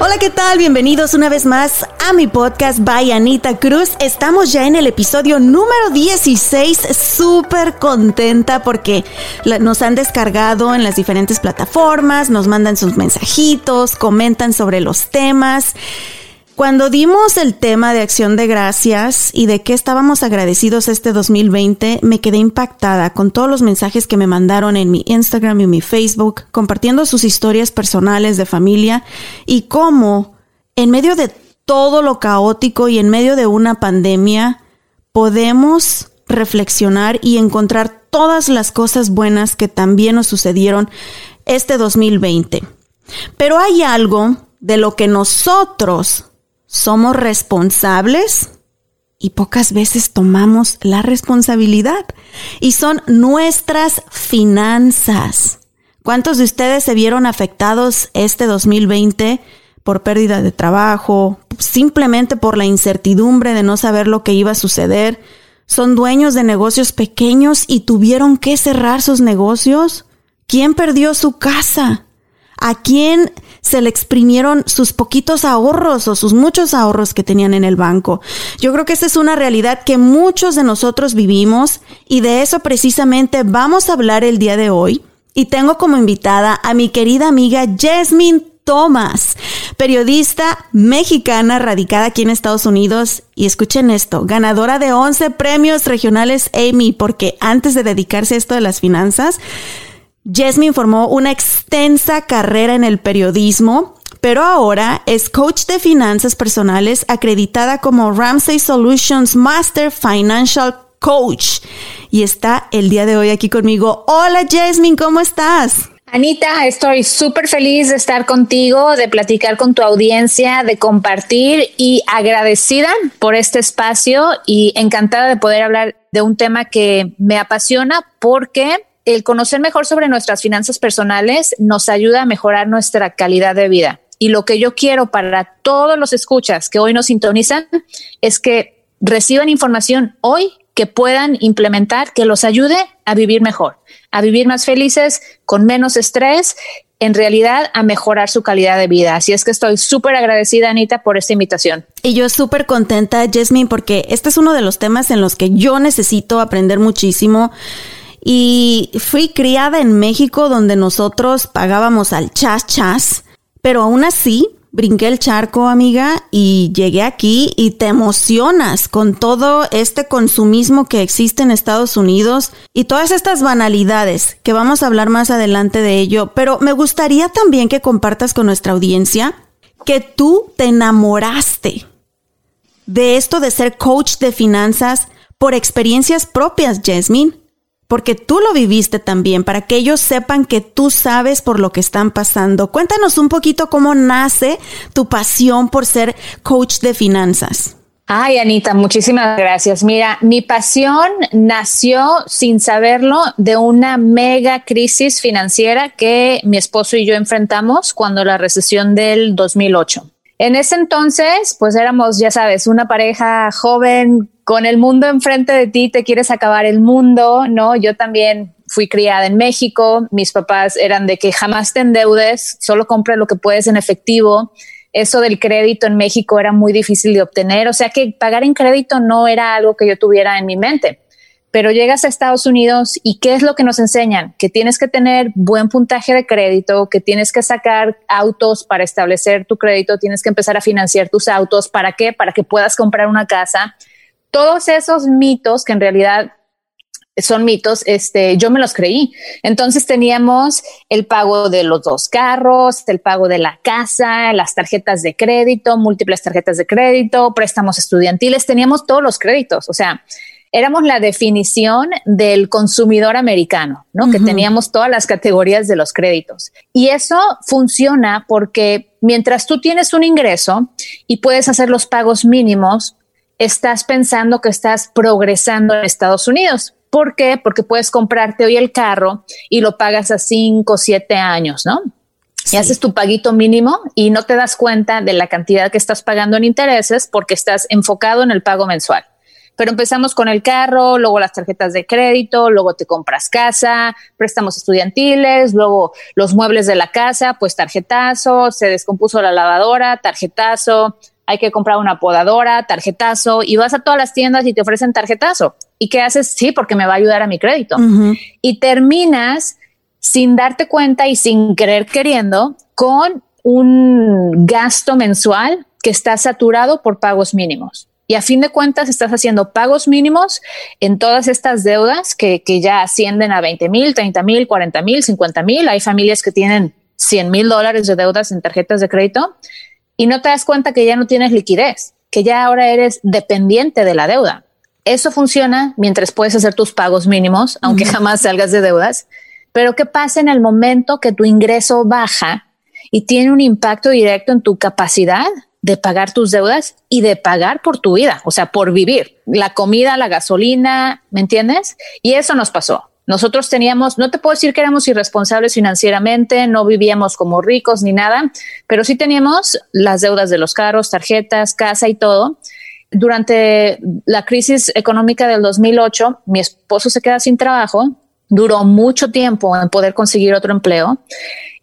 Hola, ¿qué tal? Bienvenidos una vez más a mi podcast by Anita Cruz. Estamos ya en el episodio número 16. Súper contenta porque nos han descargado en las diferentes plataformas, nos mandan sus mensajitos, comentan sobre los temas. Cuando dimos el tema de acción de gracias y de qué estábamos agradecidos este 2020, me quedé impactada con todos los mensajes que me mandaron en mi Instagram y mi Facebook, compartiendo sus historias personales de familia y cómo en medio de todo lo caótico y en medio de una pandemia podemos reflexionar y encontrar todas las cosas buenas que también nos sucedieron este 2020. Pero hay algo de lo que nosotros somos responsables y pocas veces tomamos la responsabilidad. Y son nuestras finanzas. ¿Cuántos de ustedes se vieron afectados este 2020 por pérdida de trabajo, simplemente por la incertidumbre de no saber lo que iba a suceder? ¿Son dueños de negocios pequeños y tuvieron que cerrar sus negocios? ¿Quién perdió su casa? ¿A quién se le exprimieron sus poquitos ahorros o sus muchos ahorros que tenían en el banco? Yo creo que esa es una realidad que muchos de nosotros vivimos y de eso precisamente vamos a hablar el día de hoy. Y tengo como invitada a mi querida amiga Jasmine Thomas, periodista mexicana radicada aquí en Estados Unidos. Y escuchen esto, ganadora de 11 premios regionales Amy, porque antes de dedicarse a esto de las finanzas, Jasmine formó una extensa carrera en el periodismo, pero ahora es coach de finanzas personales acreditada como Ramsey Solutions Master Financial Coach. Y está el día de hoy aquí conmigo. Hola Jasmine, ¿cómo estás? Anita, estoy súper feliz de estar contigo, de platicar con tu audiencia, de compartir y agradecida por este espacio y encantada de poder hablar de un tema que me apasiona porque el conocer mejor sobre nuestras finanzas personales nos ayuda a mejorar nuestra calidad de vida. Y lo que yo quiero para todos los escuchas que hoy nos sintonizan es que reciban información hoy que puedan implementar, que los ayude a vivir mejor, a vivir más felices, con menos estrés, en realidad a mejorar su calidad de vida. Así es que estoy súper agradecida, Anita, por esta invitación. Y yo súper contenta, Jasmine, porque este es uno de los temas en los que yo necesito aprender muchísimo. Y fui criada en México donde nosotros pagábamos al chas chas, pero aún así brinqué el charco, amiga, y llegué aquí y te emocionas con todo este consumismo que existe en Estados Unidos y todas estas banalidades que vamos a hablar más adelante de ello, pero me gustaría también que compartas con nuestra audiencia que tú te enamoraste de esto de ser coach de finanzas por experiencias propias, Jasmine porque tú lo viviste también, para que ellos sepan que tú sabes por lo que están pasando. Cuéntanos un poquito cómo nace tu pasión por ser coach de finanzas. Ay, Anita, muchísimas gracias. Mira, mi pasión nació sin saberlo de una mega crisis financiera que mi esposo y yo enfrentamos cuando la recesión del 2008. En ese entonces, pues éramos, ya sabes, una pareja joven con el mundo enfrente de ti, te quieres acabar el mundo, ¿no? Yo también fui criada en México, mis papás eran de que jamás te endeudes, solo compra lo que puedes en efectivo eso del crédito en México era muy difícil de obtener, o sea que pagar en crédito no era algo que yo tuviera en mi mente. Pero llegas a Estados Unidos y ¿qué es lo que nos enseñan? Que tienes que tener buen puntaje de crédito, que tienes que sacar autos para establecer tu crédito, tienes que empezar a financiar tus autos. ¿Para qué? Para que puedas comprar una casa. Todos esos mitos que en realidad son mitos, este, yo me los creí. Entonces teníamos el pago de los dos carros, el pago de la casa, las tarjetas de crédito, múltiples tarjetas de crédito, préstamos estudiantiles, teníamos todos los créditos. O sea, éramos la definición del consumidor americano, ¿no? Que teníamos todas las categorías de los créditos. Y eso funciona porque mientras tú tienes un ingreso y puedes hacer los pagos mínimos, estás pensando que estás progresando en Estados Unidos. ¿Por qué? Porque puedes comprarte hoy el carro y lo pagas a 5 o 7 años, ¿no? Y haces tu paguito mínimo y no te das cuenta de la cantidad que estás pagando en intereses porque estás enfocado en el pago mensual. Pero empezamos con el carro, luego las tarjetas de crédito, luego te compras casa, préstamos estudiantiles, luego los muebles de la casa, pues tarjetazo, se descompuso la lavadora, tarjetazo, hay que comprar una podadora, tarjetazo, y vas a todas las tiendas y te ofrecen tarjetazo. ¿Y qué haces? Sí, porque me va a ayudar a mi crédito. Y terminas sin darte cuenta y sin querer queriendo con un gasto mensual que está saturado por pagos mínimos. Y a fin de cuentas estás haciendo pagos mínimos en todas estas deudas que, que ya ascienden a 20 mil, 30 mil, 40 mil, 50 mil. Hay familias que tienen 100 mil dólares de deudas en tarjetas de crédito y no te das cuenta que ya no tienes liquidez, que ya ahora eres dependiente de la deuda. Eso funciona mientras puedes hacer tus pagos mínimos, aunque jamás salgas de deudas. Pero ¿qué pasa en el momento que tu ingreso baja y tiene un impacto directo en tu capacidad de pagar tus deudas y de pagar por tu vida, o sea, por vivir, la comida, la gasolina, ¿me entiendes? Y eso nos pasó. Nosotros teníamos, no te puedo decir que éramos irresponsables financieramente, no vivíamos como ricos ni nada, pero sí teníamos las deudas de los carros, tarjetas, casa y todo. Durante la crisis económica del 2008, mi esposo se queda sin trabajo, duró mucho tiempo en poder conseguir otro empleo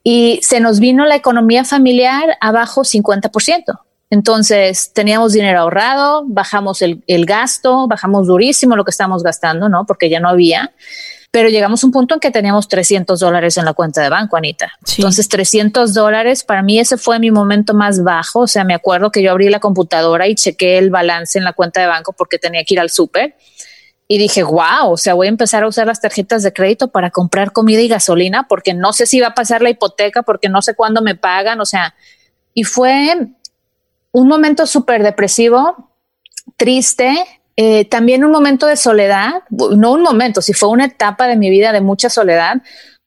y se nos vino la economía familiar abajo 50%. Entonces teníamos dinero ahorrado, bajamos el, el, gasto, bajamos durísimo lo que estábamos gastando, ¿no? Porque ya no había pero llegamos a un punto en que teníamos 300 dólares en la cuenta de banco, Anita. Entonces, 300 dólares, para mí ese fue mi momento más bajo. O sea, me acuerdo que yo abrí la computadora y chequé el balance en la cuenta de banco porque tenía que ir al súper. Y dije, wow, o sea, voy a empezar a usar las tarjetas de crédito para comprar comida y gasolina porque no sé si va a pasar la hipoteca, porque no sé cuándo me pagan. O sea, y fue un momento súper depresivo, triste, eh, también un momento de soledad, no un momento, si fue una etapa de mi vida de mucha soledad,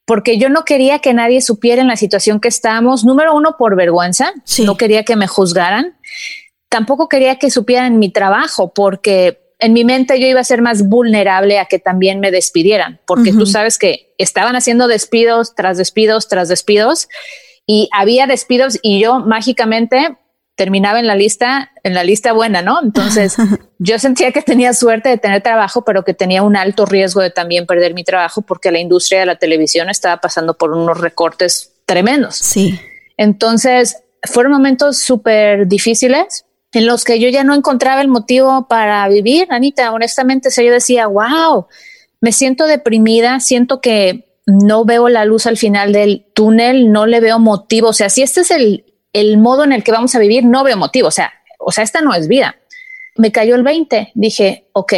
porque yo no quería que nadie supiera en la situación que estábamos, número uno, por vergüenza, no quería que me juzgaran, tampoco quería que supieran mi trabajo, porque en mi mente yo iba a ser más vulnerable a que también me despidieran, porque tú sabes que estaban haciendo despidos tras despidos tras despidos y había despidos y yo mágicamente terminaba en la lista, en la lista buena, ¿no? Entonces yo sentía que tenía suerte de tener trabajo, pero que tenía un alto riesgo de también perder mi trabajo porque la industria de la televisión estaba pasando por unos recortes tremendos. Sí. Entonces fueron momentos súper difíciles en los que yo ya no encontraba el motivo para vivir, Anita. Honestamente, yo decía, wow, me siento deprimida, siento que no veo la luz al final del túnel, no le veo motivo. O sea, si este es el, el modo en el que vamos a vivir, no veo motivo. O sea, o sea, esta no es vida. Me cayó el 20. Dije, ok,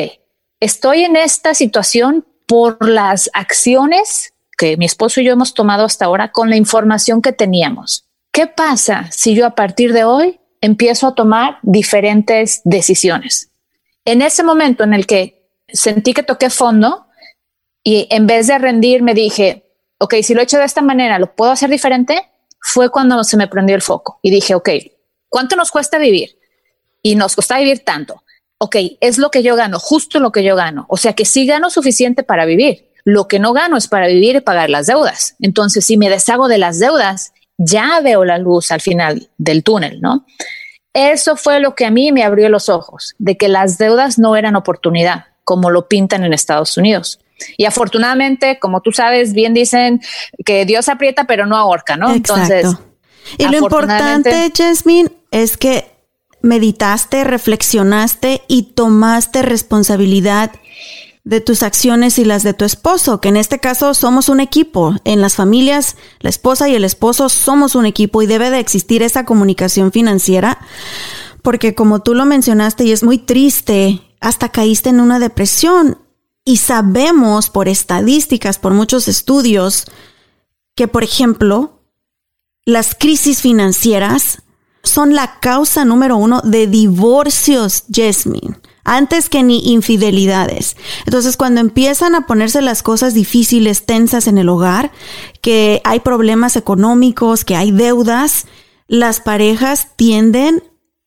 estoy en esta situación por las acciones que mi esposo y yo hemos tomado hasta ahora con la información que teníamos. ¿Qué pasa si yo a partir de hoy empiezo a tomar diferentes decisiones? En ese momento en el que sentí que toqué fondo y en vez de rendir me dije, ok, si lo he hecho de esta manera, ¿lo puedo hacer diferente? Fue cuando se me prendió el foco y dije, ok, ¿cuánto nos cuesta vivir? Y nos cuesta vivir tanto. ok, es lo que yo gano, justo lo que yo gano. O sea que sí gano suficiente para vivir. Lo que no gano es para vivir y pagar las deudas. Entonces, si me deshago de las deudas, ya veo la luz al final del túnel, ¿no? Eso fue lo que a mí me abrió los ojos, de que las deudas no eran oportunidad, como lo pintan en Estados Unidos. Y afortunadamente, como tú sabes, bien dicen que Dios aprieta pero no ahorca, ¿no? Entonces, y lo importante, Jasmine, es que meditaste, reflexionaste y tomaste responsabilidad de tus acciones y las de tu esposo, que en este caso somos un equipo. En las familias, la esposa y el esposo somos un equipo y debe de existir esa comunicación financiera, porque como tú lo mencionaste y es muy triste, hasta caíste en una depresión y sabemos por estadísticas, por muchos estudios, que por ejemplo, las crisis financieras son la causa número uno de divorcios, Jasmine, antes que ni infidelidades. Entonces, cuando empiezan a ponerse las cosas difíciles, tensas en el hogar, que hay problemas económicos, que hay deudas, las parejas tienden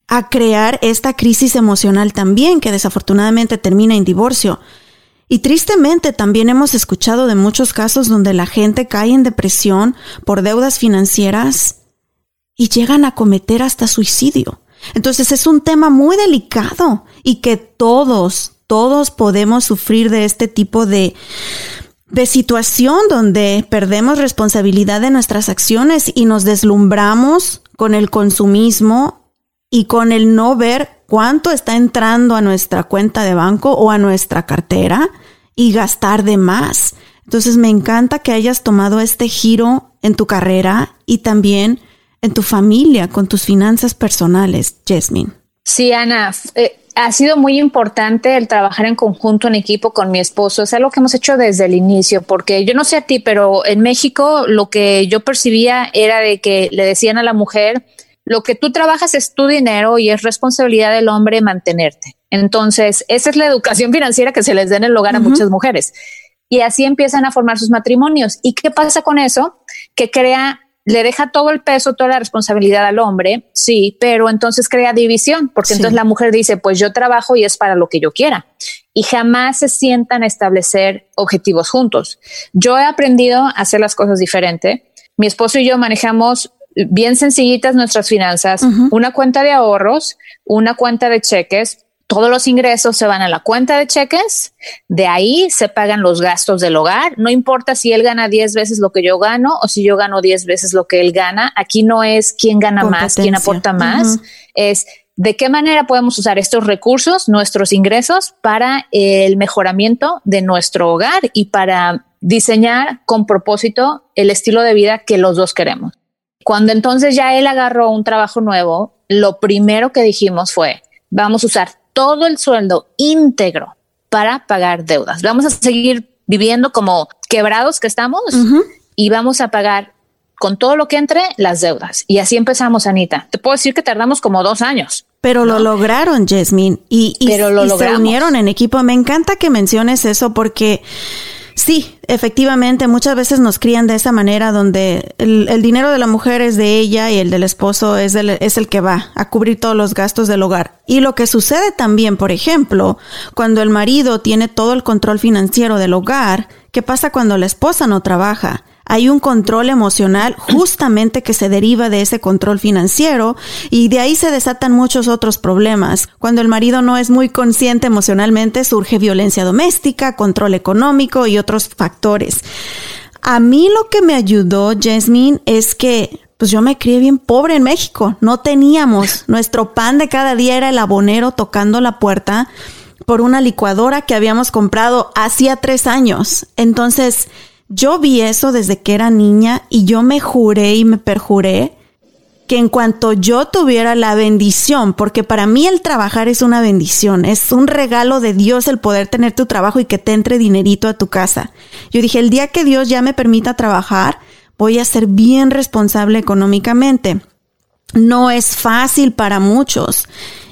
a crear esta crisis emocional también, que desafortunadamente termina en divorcio. Y tristemente también hemos escuchado de muchos casos donde la gente cae en depresión por deudas financieras y llegan a cometer hasta suicidio. Entonces es un tema muy delicado y que todos, todos podemos sufrir de este tipo de, de situación donde perdemos responsabilidad de nuestras acciones y nos deslumbramos con el consumismo y con el no ver cuánto está entrando a nuestra cuenta de banco o a nuestra cartera y gastar de más. Entonces me encanta que hayas tomado este giro en tu carrera y también en tu familia, con tus finanzas personales, Jasmine. Sí, Ana, eh, ha sido muy importante el trabajar en conjunto, en equipo con mi esposo. Es algo que hemos hecho desde el inicio, porque yo no sé a ti, pero en México lo que yo percibía era de que le decían a la mujer, lo que tú trabajas es tu dinero y es responsabilidad del hombre mantenerte. Entonces, esa es la educación financiera que se les da en el hogar a muchas mujeres. Y así empiezan a formar sus matrimonios. ¿Y qué pasa con eso? Que crea le deja todo el peso, toda la responsabilidad al hombre, sí, pero entonces crea división, porque entonces la mujer dice, pues yo trabajo y es para lo que yo quiera. Y jamás se sientan a establecer objetivos juntos. Yo he aprendido a hacer las cosas diferente. Mi esposo y yo manejamos bien sencillitas nuestras finanzas, una cuenta de ahorros, una cuenta de cheques, todos los ingresos se van a la cuenta de cheques, de ahí se pagan los gastos del hogar, no importa si él gana 10 veces lo que yo gano o si yo gano 10 veces lo que él gana, aquí no es quién gana más, quién aporta más, es de qué manera podemos usar estos recursos, nuestros ingresos, para el mejoramiento de nuestro hogar y para diseñar con propósito el estilo de vida que los dos queremos. Cuando entonces ya él agarró un trabajo nuevo, lo primero que dijimos fue, vamos a usar todo el sueldo íntegro para pagar deudas. Vamos a seguir viviendo como quebrados que estamos y vamos a pagar con todo lo que entre las deudas. Y así empezamos, Anita. Te puedo decir que tardamos como dos años. Pero lo lograron, Jasmine. Y, Pero lo se unieron en equipo. Me encanta que menciones eso porque Sí, efectivamente, muchas veces nos crían de esa manera donde el, dinero de la mujer es de ella y el del esposo es, es el que va a cubrir todos los gastos del hogar. Y lo que sucede también, por ejemplo, cuando el marido tiene todo el control financiero del hogar, ¿qué pasa cuando la esposa no trabaja? Hay un control emocional justamente que se deriva de ese control financiero y de ahí se desatan muchos otros problemas. Cuando el marido no es muy consciente emocionalmente, surge violencia doméstica, control económico y otros factores. A mí lo que me ayudó, Jasmine, es que pues yo me crié bien pobre en México. No teníamos. Nuestro pan de cada día era el abonero tocando la puerta por una licuadora que habíamos comprado hacía tres años. Entonces, yo vi eso desde que era niña y yo me juré y me perjuré que en cuanto yo tuviera la bendición, porque para mí el trabajar es una bendición, es un regalo de Dios el poder tener tu trabajo y que te entre dinerito a tu casa. Yo dije, el día que Dios ya me permita trabajar, voy a ser bien responsable económicamente. No es fácil para muchos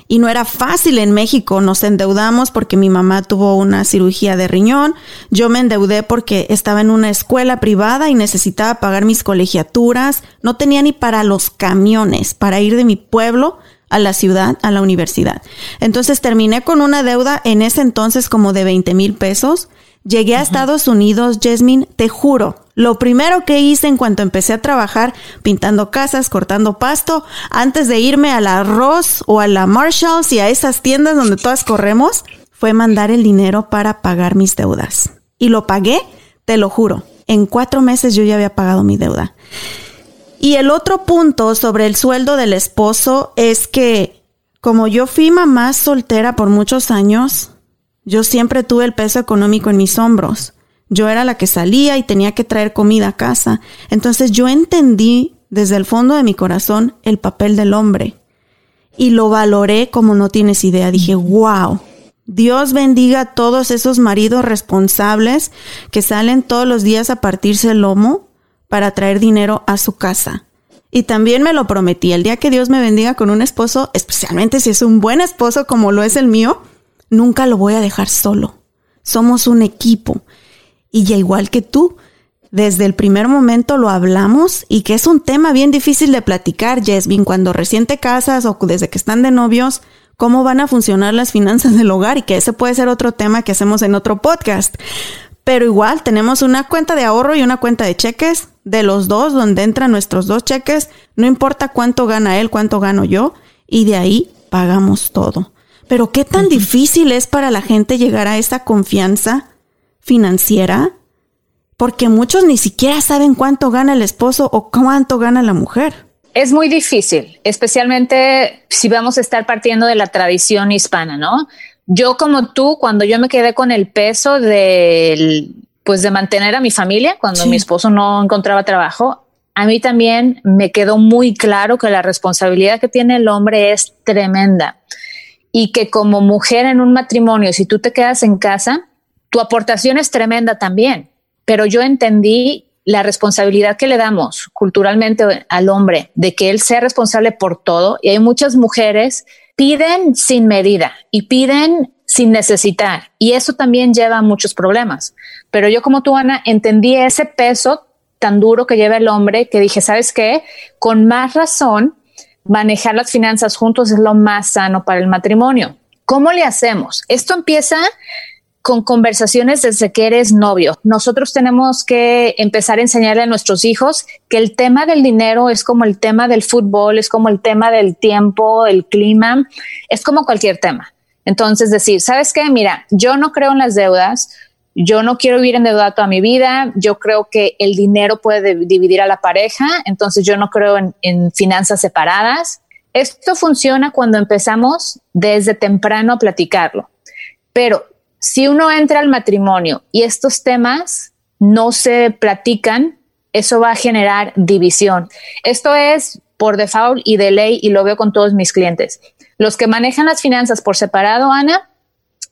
y no era fácil en México. Nos endeudamos porque mi mamá tuvo una cirugía de riñón. Yo me endeudé porque estaba en una escuela privada y necesitaba pagar mis colegiaturas. No tenía ni para los camiones, para ir de mi pueblo a la ciudad, a la universidad. Entonces terminé con una deuda en ese entonces como de 20 mil pesos. Llegué a Estados Unidos, Jasmine, te juro, lo primero que hice en cuanto empecé a trabajar pintando casas, cortando pasto, antes de irme a la Ross o a la Marshalls y a esas tiendas donde todas corremos, fue mandar el dinero para pagar mis deudas. Y lo pagué, te lo juro. En cuatro meses yo ya había pagado mi deuda. Y el otro punto sobre el sueldo del esposo es que como yo fui mamá soltera por muchos años, yo siempre tuve el peso económico en mis hombros. Yo era la que salía y tenía que traer comida a casa. Entonces yo entendí desde el fondo de mi corazón el papel del hombre. Y lo valoré como no tienes idea. Dije, wow, Dios bendiga a todos esos maridos responsables que salen todos los días a partirse el lomo para traer dinero a su casa. Y también me lo prometí, el día que Dios me bendiga con un esposo, especialmente si es un buen esposo como lo es el mío, nunca lo voy a dejar solo. Somos un equipo. Y ya igual que tú, desde el primer momento lo hablamos y que es un tema bien difícil de platicar, Jasmine, cuando recién te casas o desde que están de novios, cómo van a funcionar las finanzas del hogar y que ese puede ser otro tema que hacemos en otro podcast. Pero igual tenemos una cuenta de ahorro y una cuenta de cheques de los dos donde entran nuestros dos cheques. No importa cuánto gana él, cuánto gano yo. Y de ahí pagamos todo. Pero qué tan difícil es para la gente llegar a esa confianza financiera. Porque muchos ni siquiera saben cuánto gana el esposo o cuánto gana la mujer. Es muy difícil, especialmente si vamos a estar partiendo de la tradición hispana, ¿no? Yo como tú, cuando yo me quedé con el peso del, pues de mantener a mi familia, cuando mi esposo no encontraba trabajo, a mí también me quedó muy claro que la responsabilidad que tiene el hombre es tremenda y que como mujer en un matrimonio, si tú te quedas en casa, tu aportación es tremenda también. Pero yo entendí la responsabilidad que le damos culturalmente al hombre de que él sea responsable por todo. Y hay muchas mujeres piden sin medida y piden sin necesitar. Y eso también lleva a muchos problemas. Pero yo como tú, Ana, entendí ese peso tan duro que lleva el hombre que dije, ¿sabes qué? Con más razón, manejar las finanzas juntos es lo más sano para el matrimonio. ¿Cómo le hacemos? Esto empieza con conversaciones desde que eres novio. Nosotros tenemos que empezar a enseñarle a nuestros hijos que el tema del dinero es como el tema del fútbol, es como el tema del tiempo, el clima, es como cualquier tema. Entonces decir, ¿sabes qué? Mira, yo no creo en las deudas, yo no quiero vivir en deuda toda mi vida, yo creo que el dinero puede dividir a la pareja, entonces yo no creo en, en finanzas separadas. Esto funciona cuando empezamos desde temprano a platicarlo. Pero si uno entra al matrimonio y estos temas no se platican, eso va a generar división. Esto es por default y de ley y lo veo con todos mis clientes. Los que manejan las finanzas por separado, Ana,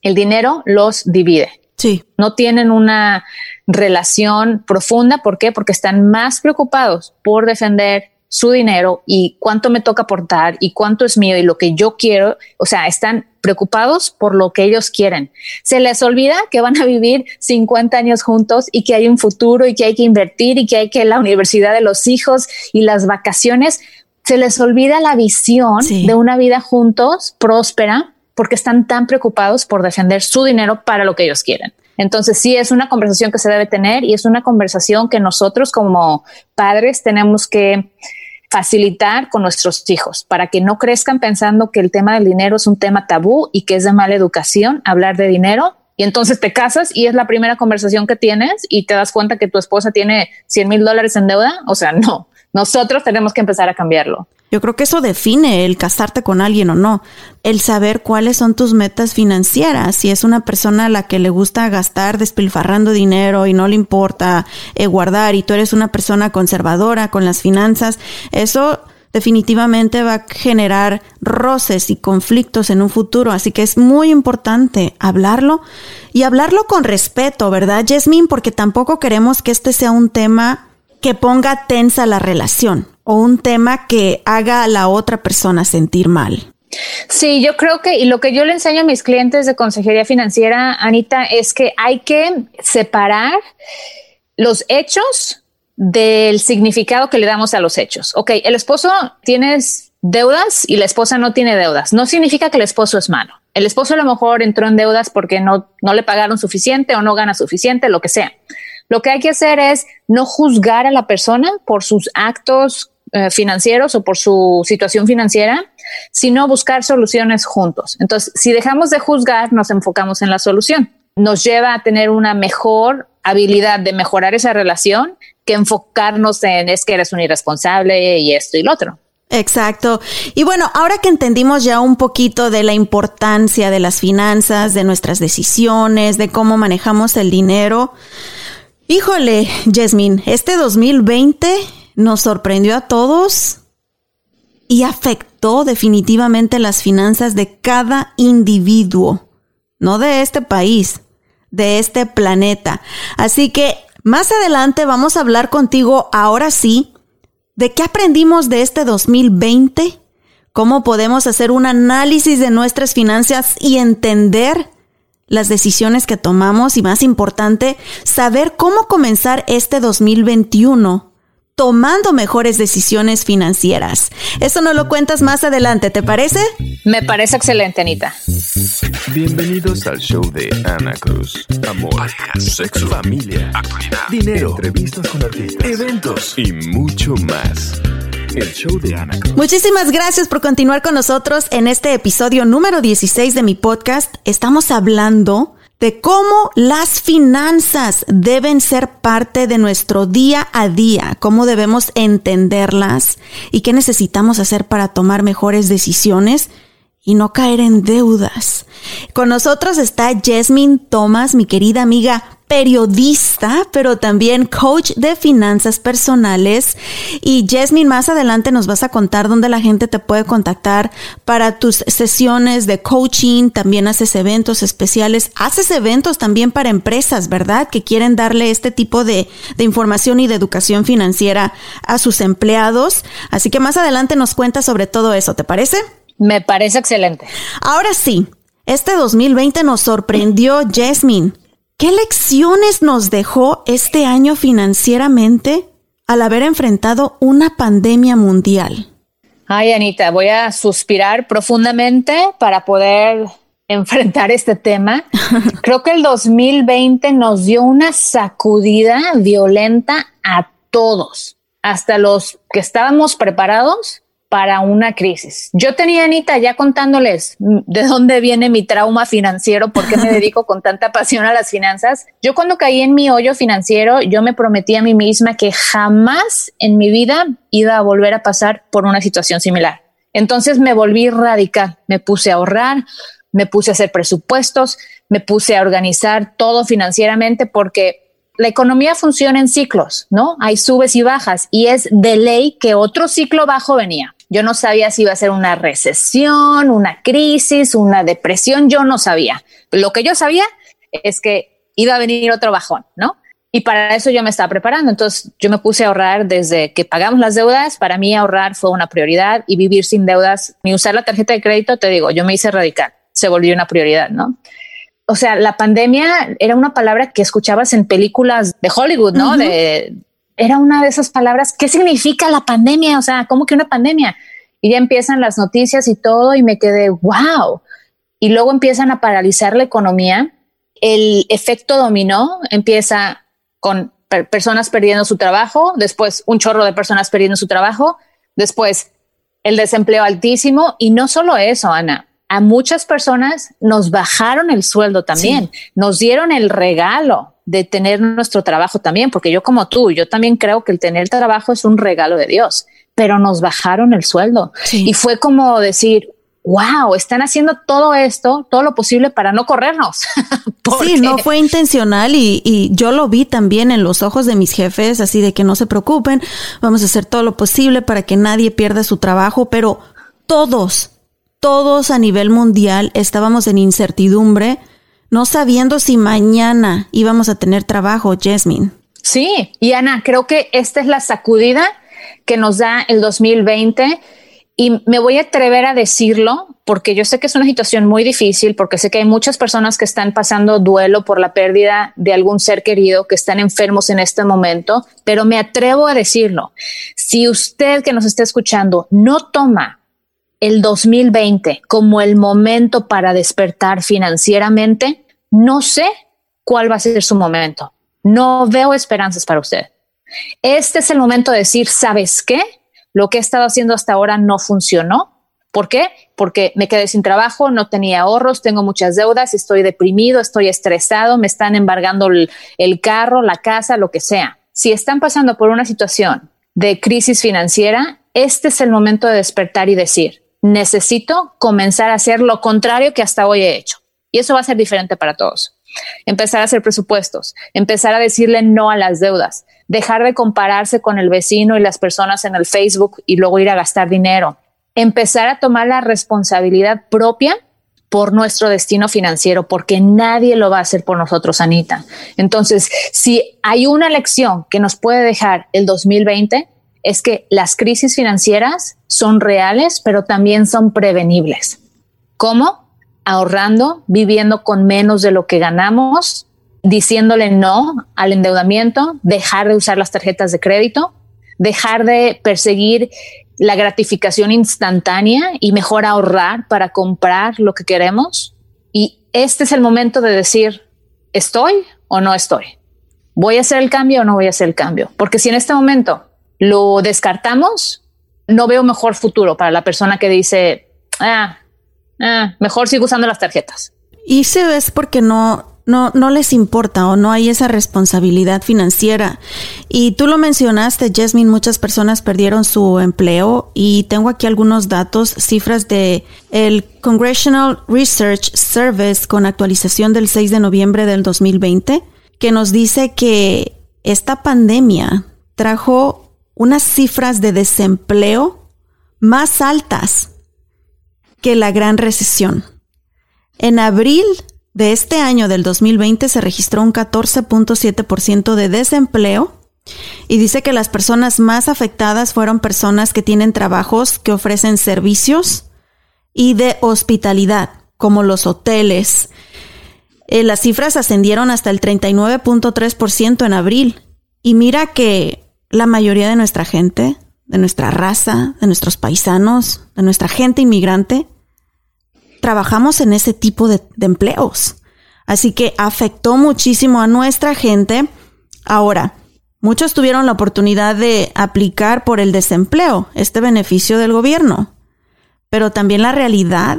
el dinero los divide. Sí. No tienen una relación profunda. ¿Por qué? Porque están más preocupados por defender su dinero y cuánto me toca aportar y cuánto es mío y lo que yo quiero. O sea, están preocupados por lo que ellos quieren. Se les olvida que van a vivir 50 años juntos y que hay un futuro y que hay que invertir y que hay que la universidad de los hijos y las vacaciones. Se les olvida la visión de una vida juntos próspera porque están tan preocupados por defender su dinero para lo que ellos quieren. Entonces sí es una conversación que se debe tener y es una conversación que nosotros como padres tenemos que facilitar con nuestros hijos para que no crezcan pensando que el tema del dinero es un tema tabú y que es de mala educación hablar de dinero. Y entonces te casas y es la primera conversación que tienes y te das cuenta que tu esposa tiene 100 mil dólares en deuda. O sea, no, nosotros tenemos que empezar a cambiarlo. Yo creo que eso define el casarte con alguien o no. El saber cuáles son tus metas financieras. Si es una persona a la que le gusta gastar despilfarrando dinero y no le importa eh, guardar y tú eres una persona conservadora con las finanzas, eso definitivamente va a generar roces y conflictos en un futuro. Así que es muy importante hablarlo y hablarlo con respeto, ¿verdad, Jasmine? Porque tampoco queremos que este sea un tema que ponga tensa la relación o un tema que haga a la otra persona sentir mal. Sí, yo creo que, y lo que yo le enseño a mis clientes de consejería financiera, Anita, es que hay que separar los hechos del significado que le damos a los hechos. Ok, el esposo tienes deudas y la esposa no tiene deudas. No significa que el esposo es malo. El esposo a lo mejor entró en deudas porque no, no le pagaron suficiente o no gana suficiente, lo que sea. Lo que hay que hacer es no juzgar a la persona por sus actos eh, financieros o por su situación financiera, sino buscar soluciones juntos. Entonces, si dejamos de juzgar, nos enfocamos en la solución. Nos lleva a tener una mejor habilidad de mejorar esa relación que enfocarnos en es que eres un irresponsable y esto y lo otro. Exacto. Y bueno, ahora que entendimos ya un poquito de la importancia de las finanzas, de nuestras decisiones, de cómo manejamos el dinero, híjole, Jasmine, este 2020 nos sorprendió a todos y afectó definitivamente las finanzas de cada individuo, no de este país, de este planeta. Así que más adelante vamos a hablar contigo ahora sí de qué aprendimos de este 2020, cómo podemos hacer un análisis de nuestras finanzas y entender las decisiones que tomamos y más importante, saber cómo comenzar este 2021 tomando mejores decisiones financieras. Eso nos lo cuentas más adelante, ¿te parece? Me parece excelente, Anita. Bienvenidos al show de Ana Cruz. Amor, sexo, familia, actualidad, dinero, entrevistas con artistas, eventos y mucho más. Muchísimas gracias por continuar con nosotros en este episodio número 16 de mi podcast. Estamos hablando de cómo las finanzas deben ser parte de nuestro día a día, cómo debemos entenderlas y qué necesitamos hacer para tomar mejores decisiones y no caer en deudas. Con nosotros está Jasmine Thomas, mi querida amiga periodista, pero también coach de finanzas personales. Y Jasmine, más adelante nos vas a contar dónde la gente te puede contactar para tus sesiones de coaching. También haces eventos especiales. Haces eventos también para empresas, ¿verdad? Que quieren darle este tipo de, información y de educación financiera a sus empleados. Así que más adelante nos cuentas sobre todo eso, ¿te parece? Me parece excelente. Ahora sí, este 2020 nos sorprendió, Jasmine. ¿Qué lecciones nos dejó este año financieramente al haber enfrentado una pandemia mundial? Ay, Anita, voy a suspirar profundamente para poder enfrentar este tema. Creo que el 2020 nos dio una sacudida violenta a todos, hasta los que estábamos preparados para una crisis. Yo tenía, Anita, ya contándoles de dónde viene mi trauma financiero, por qué me dedico con tanta pasión a las finanzas. Yo cuando caí en mi hoyo financiero, yo me prometí a mí misma que jamás en mi vida iba a volver a pasar por una situación similar. Entonces me volví radical, me puse a ahorrar, me puse a hacer presupuestos, me puse a organizar todo financieramente porque la economía funciona en ciclos, ¿no? Hay subes y bajas y es de ley que otro ciclo bajo venía. Yo no sabía si iba a ser una recesión, una crisis, una depresión, yo no sabía. Lo que yo sabía es que iba a venir otro bajón, ¿no? Y para eso yo me estaba preparando. Entonces yo me puse a ahorrar desde que pagamos las deudas. Para mí ahorrar fue una prioridad y vivir sin deudas, ni usar la tarjeta de crédito, te digo, yo me hice radical, se volvió una prioridad, ¿no? O sea, la pandemia era una palabra que escuchabas en películas de Hollywood, ¿no? De era una de esas palabras. ¿Qué significa la pandemia? O sea, ¿cómo que una pandemia? Y ya empiezan las noticias y todo y me quedé, wow. Y luego empiezan a paralizar la economía. El efecto dominó empieza con personas perdiendo su trabajo, después un chorro de personas perdiendo su trabajo, después el desempleo altísimo y no solo eso, Ana, a muchas personas nos bajaron el sueldo también, nos dieron el regalo de tener nuestro trabajo también, porque yo como tú, yo también creo que el tener trabajo es un regalo de Dios, pero nos bajaron el sueldo. Y fue como decir, wow, están haciendo todo esto, todo lo posible para no corrernos. sí, no fue intencional y, y, yo lo vi también en los ojos de mis jefes, así de que no se preocupen, vamos a hacer todo lo posible para que nadie pierda su trabajo, pero todos, todos a nivel mundial estábamos en incertidumbre no sabiendo si mañana íbamos a tener trabajo, Jasmine. Sí, y Ana, creo que esta es la sacudida que nos da el 2020 y me voy a atrever a decirlo porque yo sé que es una situación muy difícil, porque sé que hay muchas personas que están pasando duelo por la pérdida de algún ser querido, que están enfermos en este momento, pero me atrevo a decirlo. Si usted que nos está escuchando no toma el 2020 como el momento para despertar financieramente, no sé cuál va a ser su momento. No veo esperanzas para usted. Este es el momento de decir, ¿sabes qué? Lo que he estado haciendo hasta ahora no funcionó. ¿Por qué? Porque me quedé sin trabajo, no tenía ahorros, tengo muchas deudas, estoy deprimido, estoy estresado, me están embargando el, carro, la casa, lo que sea. Si están pasando por una situación de crisis financiera, este es el momento de despertar y decir, necesito comenzar a hacer lo contrario que hasta hoy he hecho. Y eso va a ser diferente para todos. Empezar a hacer presupuestos, empezar a decirle no a las deudas, dejar de compararse con el vecino y las personas en el Facebook y luego ir a gastar dinero, empezar a tomar la responsabilidad propia por nuestro destino financiero, porque nadie lo va a hacer por nosotros, Anita. Entonces, si hay una lección que nos puede dejar el 2020, es que las crisis financieras son reales, pero también son prevenibles. ¿Cómo? Ahorrando, viviendo con menos de lo que ganamos, diciéndole no al endeudamiento, dejar de usar las tarjetas de crédito, dejar de perseguir la gratificación instantánea y mejor ahorrar para comprar lo que queremos. Y este es el momento de decir, ¿estoy o no estoy? ¿Voy a hacer el cambio o no voy a hacer el cambio? Porque si en este momento lo descartamos, no veo mejor futuro para la persona que dice, ah, ah mejor sigo usando las tarjetas. Y se ves porque no, no, no les importa o no hay esa responsabilidad financiera. Y tú lo mencionaste, Jasmine, muchas personas perdieron su empleo y tengo aquí algunos datos, cifras de el Congressional Research Service con actualización del 6 de noviembre del 2020, que nos dice que esta pandemia trajo unas cifras de desempleo más altas que la gran recesión. En abril de este año del 2020 se registró un 14.7% de desempleo y dice que las personas más afectadas fueron personas que tienen trabajos que ofrecen servicios y de hospitalidad, como los hoteles. Eh, las cifras ascendieron hasta el 39.3% en abril. Y mira que la mayoría de nuestra gente, de nuestra raza, de nuestros paisanos, de nuestra gente inmigrante, trabajamos en ese tipo de, empleos. Así que afectó muchísimo a nuestra gente. Ahora, muchos tuvieron la oportunidad de aplicar por el desempleo, este beneficio del gobierno. Pero también la realidad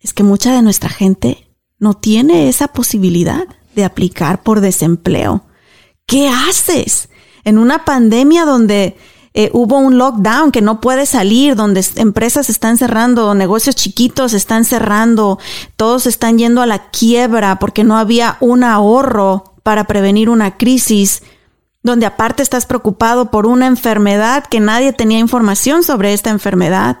es que mucha de nuestra gente no tiene esa posibilidad de aplicar por desempleo. ¿Qué haces en una pandemia donde eh, hubo un lockdown que no puede salir, donde empresas están cerrando, negocios chiquitos están cerrando, todos están yendo a la quiebra porque no había un ahorro para prevenir una crisis, donde aparte estás preocupado por una enfermedad que nadie tenía información sobre esta enfermedad,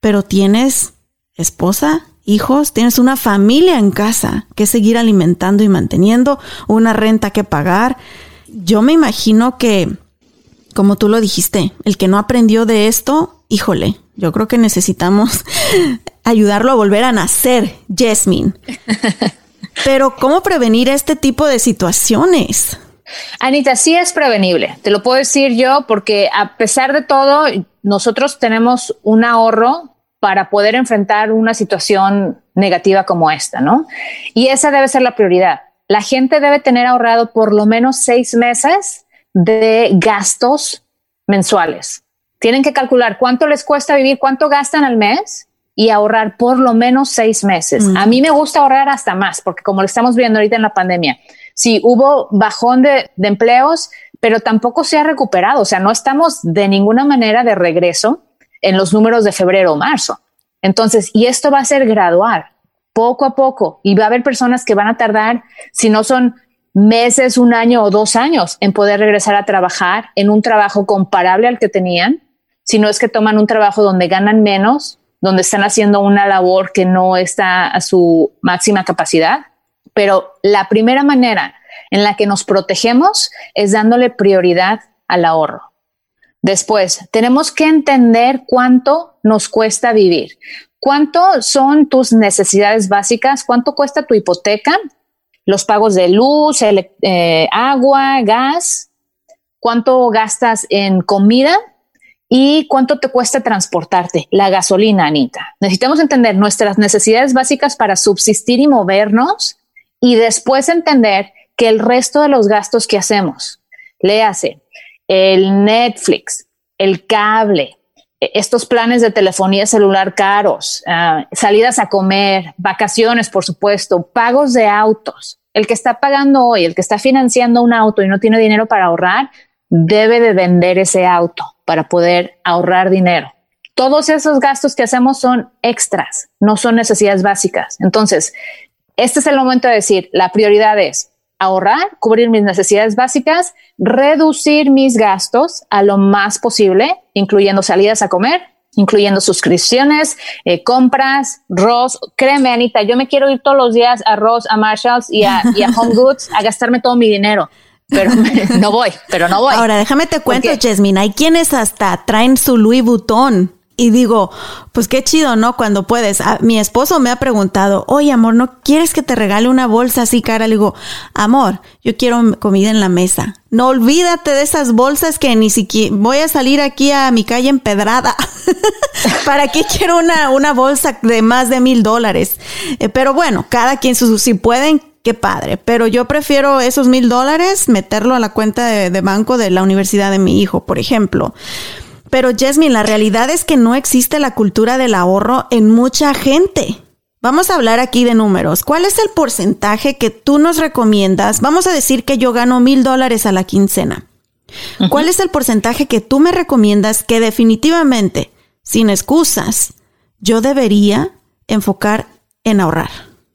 pero tienes esposa, hijos, tienes una familia en casa que seguir alimentando y manteniendo, una renta que pagar. Yo me imagino que como tú lo dijiste, el que no aprendió de esto, híjole, yo creo que necesitamos ayudarlo a volver a nacer, Jasmine. Pero ¿cómo prevenir este tipo de situaciones? Anita, sí es prevenible, te lo puedo decir yo, porque a pesar de todo, nosotros tenemos un ahorro para poder enfrentar una situación negativa como esta, ¿no? Y esa debe ser la prioridad. La gente debe tener ahorrado por lo menos seis meses de gastos mensuales. Tienen que calcular cuánto les cuesta vivir, cuánto gastan al mes y ahorrar por lo menos seis meses. A mí me gusta ahorrar hasta más, porque como lo estamos viendo ahorita en la pandemia, sí hubo bajón de, de empleos, pero tampoco se ha recuperado. O sea, no estamos de ninguna manera de regreso en los números de febrero o marzo. Entonces, y esto va a ser gradual, poco a poco, y va a haber personas que van a tardar, si no son meses, un año o dos años en poder regresar a trabajar en un trabajo comparable al que tenían, si no es que toman un trabajo donde ganan menos, donde están haciendo una labor que no está a su máxima capacidad. Pero la primera manera en la que nos protegemos es dándole prioridad al ahorro. Después, tenemos que entender cuánto nos cuesta vivir. ¿Cuánto son tus necesidades básicas? ¿Cuánto cuesta tu hipoteca? los pagos de luz, eh, agua, gas, cuánto gastas en comida ¿Y cuánto te cuesta transportarte? La gasolina, Anita. Necesitamos entender nuestras necesidades básicas para subsistir y movernos y después entender que el resto de los gastos que hacemos, le hace el Netflix, el cable, estos planes de telefonía celular caros, ah, salidas a comer, vacaciones, por supuesto, pagos de autos. El que está pagando hoy, el que está financiando un auto y no tiene dinero para ahorrar, debe de vender ese auto para poder ahorrar dinero. Todos esos gastos que hacemos son extras, no son necesidades básicas. Entonces, este es el momento de decir, la prioridad es ahorrar, cubrir mis necesidades básicas, reducir mis gastos a lo más posible, incluyendo salidas a comer, incluyendo suscripciones, eh, compras, Ross. Créeme, Anita, yo me quiero ir todos los días a Ross, a Marshalls y a, Home Goods a gastarme todo mi dinero. Pero no voy, pero no voy. Ahora déjame te cuento, Jasmine, hay quienes hasta traen su Louis Vuitton y digo, pues qué chido, ¿no? Cuando puedes. Ah, mi esposo me ha preguntado, oye, amor, ¿no quieres que te regale una bolsa así cara? Le digo, amor, yo quiero comida en la mesa. No olvídate de esas bolsas que ni siquiera voy a salir aquí a mi calle empedrada. ¿Para qué quiero una, una bolsa de más de mil dólares? Eh, pero bueno, cada quien, si pueden, qué padre. Pero yo prefiero esos mil dólares meterlo a la cuenta de banco de la universidad de mi hijo, por ejemplo. Pero Jasmine, la realidad es que no existe la cultura del ahorro en mucha gente. Vamos a hablar aquí de números. ¿Cuál es el porcentaje que tú nos recomiendas? Vamos a decir que yo gano mil dólares a la quincena. ¿Cuál es el porcentaje que tú me recomiendas que definitivamente, sin excusas, yo debería enfocar en ahorrar?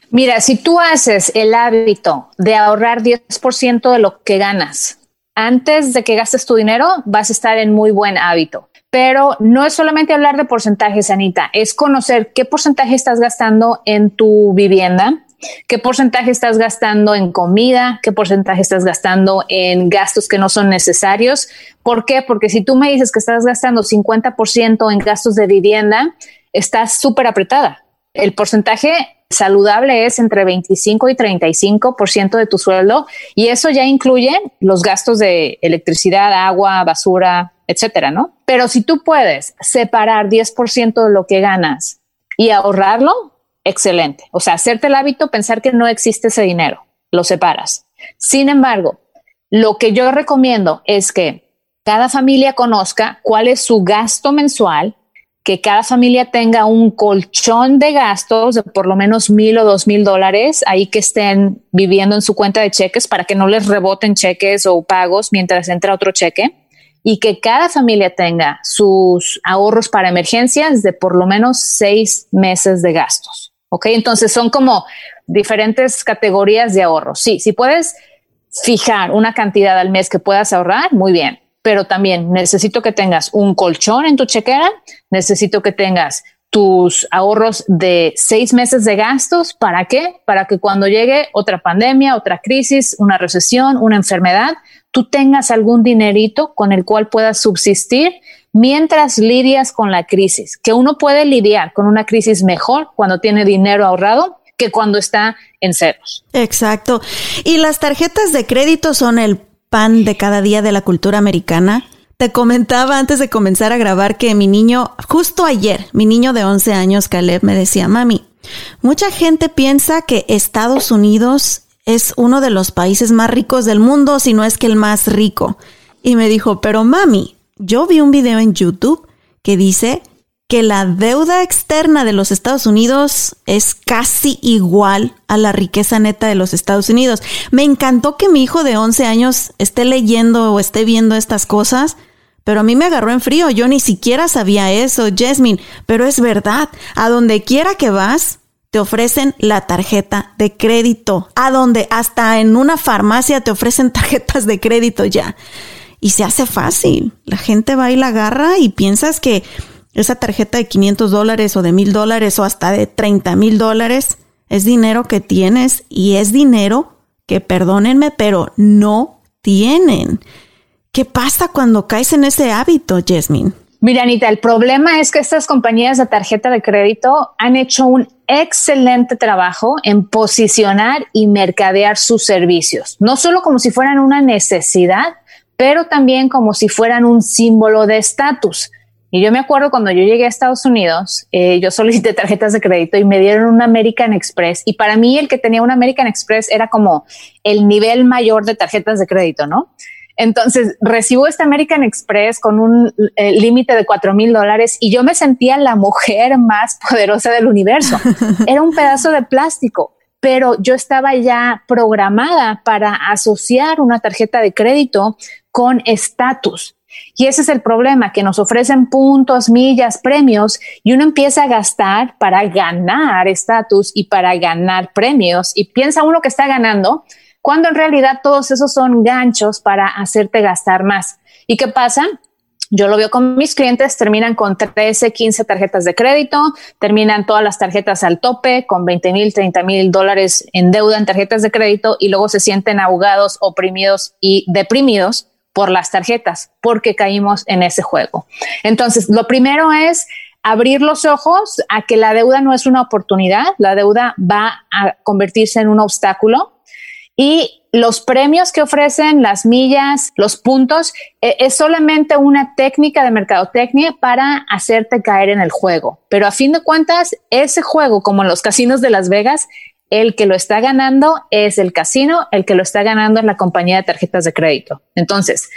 Mira, si tú haces el hábito de ahorrar 10% de lo que ganas, antes de que gastes tu dinero, vas a estar en muy buen hábito. Pero no es solamente hablar de porcentajes, Anita, es conocer qué porcentaje estás gastando en tu vivienda, qué porcentaje estás gastando en comida, qué porcentaje estás gastando en gastos que no son necesarios. ¿Por qué? Porque si tú me dices que estás gastando 50% en gastos de vivienda, estás súper apretada. El porcentaje saludable es entre 25 y 35% de tu sueldo y eso ya incluye los gastos de electricidad, agua, basura, etcétera, ¿no? Pero si tú puedes separar 10% de lo que ganas y ahorrarlo, excelente. O sea, hacerte el hábito, pensar que no existe ese dinero, lo separas. Sin embargo, lo que yo recomiendo es que cada familia conozca cuál es su gasto mensual que cada familia tenga un colchón de gastos de por lo menos mil o dos mil dólares ahí que estén viviendo en su cuenta de cheques para que no les reboten cheques o pagos mientras entra otro cheque y que cada familia tenga sus ahorros para emergencias de por lo menos seis meses de gastos. Ok, entonces son como diferentes categorías de ahorros. Sí, si puedes fijar una cantidad al mes que puedas ahorrar, muy bien pero también necesito que tengas un colchón en tu chequera, necesito que tengas tus ahorros de seis meses de gastos. ¿Para qué? Para que cuando llegue otra pandemia, otra crisis, una recesión, una enfermedad, tú tengas algún dinerito con el cual puedas subsistir mientras lidias con la crisis, que uno puede lidiar con una crisis mejor cuando tiene dinero ahorrado que cuando está en ceros. Exacto. Y las tarjetas de crédito son el pan de cada día de la cultura americana. Te comentaba antes de comenzar a grabar que mi niño, justo ayer, mi niño de 11 años, Caleb, me decía, mami, mucha gente piensa que Estados Unidos es uno de los países más ricos del mundo, si no es que el más rico. Y me dijo, pero mami, yo vi un video en YouTube que dice que la deuda externa de los Estados Unidos es casi igual a la riqueza neta de los Estados Unidos. Me encantó que mi hijo de 11 años esté leyendo o esté viendo estas cosas, pero a mí me agarró en frío. Yo ni siquiera sabía eso, Jasmine, pero es verdad. A donde quiera que vas, te ofrecen la tarjeta de crédito. A donde hasta en una farmacia te ofrecen tarjetas de crédito ya. Y se hace fácil. La gente va y la agarra y piensas que esa tarjeta de 500 dólares o de 1000 dólares o hasta de 30 mil dólares es dinero que tienes y es dinero que, perdónenme, pero no tienen. ¿Qué pasa cuando caes en ese hábito, Jasmine? Mira, Anita, el problema es que estas compañías de tarjeta de crédito han hecho un excelente trabajo en posicionar y mercadear sus servicios, no solo como si fueran una necesidad, pero también como si fueran un símbolo de estatus. Y yo me acuerdo cuando yo llegué a Estados Unidos, eh, yo solicité tarjetas de crédito y me dieron un American Express. Y para mí el que tenía un American Express era como el nivel mayor de tarjetas de crédito, ¿no? Entonces recibo este American Express con un eh, límite de cuatro mil dólares y yo me sentía la mujer más poderosa del universo. Era un pedazo de plástico, pero yo estaba ya programada para asociar una tarjeta de crédito con estatus. Y ese es el problema, que nos ofrecen puntos, millas, premios y uno empieza a gastar para ganar estatus y para ganar premios y piensa uno que está ganando, cuando en realidad todos esos son ganchos para hacerte gastar más. ¿Y qué pasa? Yo lo veo con mis clientes, terminan con 13, 15 tarjetas de crédito, terminan todas las tarjetas al tope con 20 mil, 30 mil dólares en deuda en tarjetas de crédito y luego se sienten ahogados, oprimidos y deprimidos por las tarjetas porque caímos en ese juego. Entonces, lo primero es abrir los ojos a que la deuda no es una oportunidad, la deuda va a convertirse en un obstáculo y los premios que ofrecen, las millas, los puntos, eh, es solamente una técnica de mercadotecnia para hacerte caer en el juego. Pero a fin de cuentas, ese juego, como en los casinos de Las Vegas, el que lo está ganando es el casino, el que lo está ganando es la compañía de tarjetas de crédito. Entonces,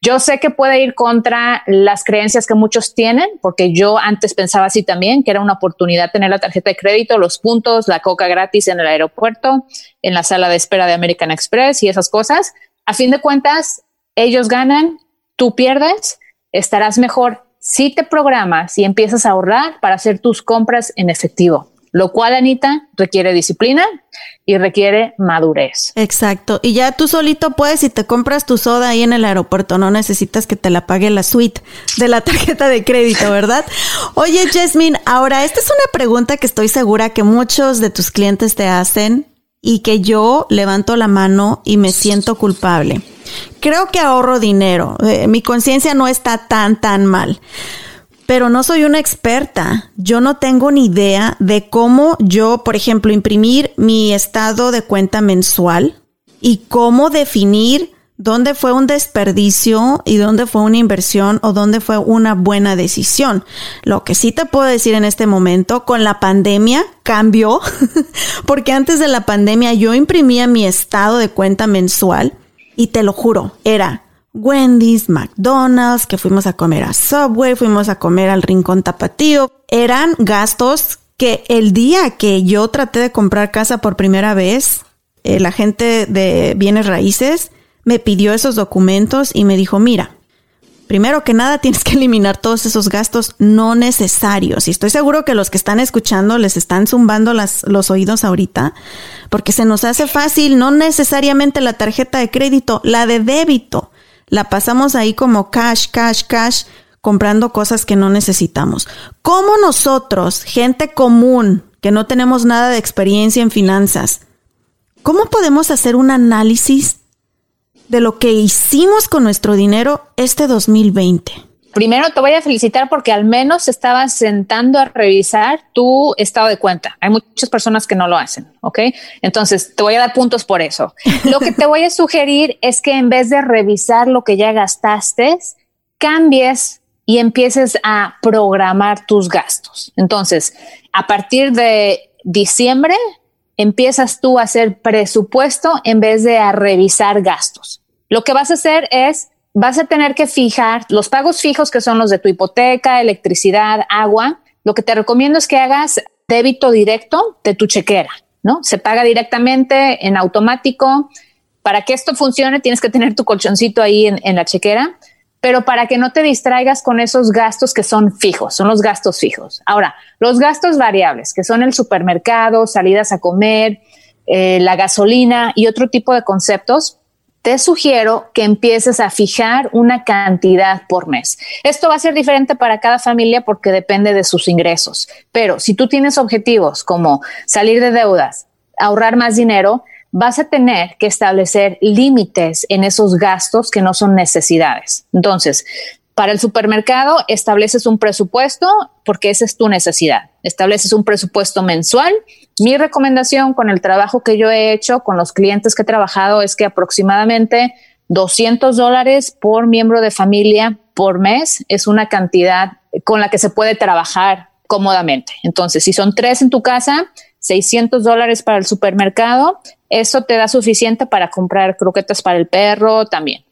yo sé que puede ir contra las creencias que muchos tienen, porque yo antes pensaba así también, que era una oportunidad tener la tarjeta de crédito, los puntos, la coca gratis en el aeropuerto, en la sala de espera de American Express y esas cosas. A fin de cuentas, ellos ganan, tú pierdes, estarás mejor si te programas y empiezas a ahorrar para hacer tus compras en efectivo lo cual, Anita, requiere disciplina y requiere madurez. Exacto. Y ya tú solito puedes, y te compras tu soda ahí en el aeropuerto, no necesitas que te la pague la suite de la tarjeta de crédito, ¿verdad? Oye, Jasmine, ahora, esta es una pregunta que estoy segura que muchos de tus clientes te hacen y que yo levanto la mano y me siento culpable. Creo que ahorro dinero. Eh, mi conciencia no está tan, tan mal pero no soy una experta. Yo no tengo ni idea de cómo yo, por ejemplo, imprimir mi estado de cuenta mensual y cómo definir dónde fue un desperdicio y dónde fue una inversión o dónde fue una buena decisión. Lo que sí te puedo decir en este momento, con la pandemia cambió, porque antes de la pandemia yo imprimía mi estado de cuenta mensual y te lo juro, era Wendy's, McDonald's, que fuimos a comer a Subway, fuimos a comer al Rincón Tapatío. Eran gastos que el día que yo traté de comprar casa por primera vez, eh, la gente de bienes raíces me pidió esos documentos y me dijo, mira, primero que nada tienes que eliminar todos esos gastos no necesarios. Y estoy seguro que los que están escuchando les están zumbando las, los oídos ahorita, porque se nos hace fácil, no necesariamente la tarjeta de crédito, la de débito la pasamos ahí como cash, cash, cash, comprando cosas que no necesitamos. ¿Cómo nosotros, gente común, que no tenemos nada de experiencia en finanzas, cómo podemos hacer un análisis de lo que hicimos con nuestro dinero este 2020? Primero te voy a felicitar porque al menos estabas sentando a revisar tu estado de cuenta. Hay muchas personas que no lo hacen, ¿ok? Entonces te voy a dar puntos por eso. Lo que te voy a sugerir es que en vez de revisar lo que ya gastaste, cambies y empieces a programar tus gastos. Entonces, a partir de diciembre, empiezas tú a hacer presupuesto en vez de a revisar gastos. Lo que vas a hacer es vas a tener que fijar los pagos fijos que son los de tu hipoteca, electricidad, agua. Lo que te recomiendo es que hagas débito directo de tu chequera, ¿no? Se paga directamente en automático. Para que esto funcione, tienes que tener tu colchoncito ahí en, la chequera, pero para que no te distraigas con esos gastos que son fijos, son los gastos fijos. Ahora, los gastos variables, que son el supermercado, salidas a comer, eh, la gasolina y otro tipo de conceptos, te sugiero que empieces a fijar una cantidad por mes. Esto va a ser diferente para cada familia porque depende de sus ingresos, pero si tú tienes objetivos como salir de deudas, ahorrar más dinero, vas a tener que establecer límites en esos gastos que no son necesidades. Entonces, para el supermercado estableces un presupuesto porque esa es tu necesidad. Estableces un presupuesto mensual. Mi recomendación con el trabajo que yo he hecho, con los clientes que he trabajado, es que aproximadamente 200 dólares por miembro de familia por mes es una cantidad con la que se puede trabajar cómodamente. Entonces, si son tres en tu casa, 600 dólares para el supermercado, eso te da suficiente para comprar croquetas para el perro también.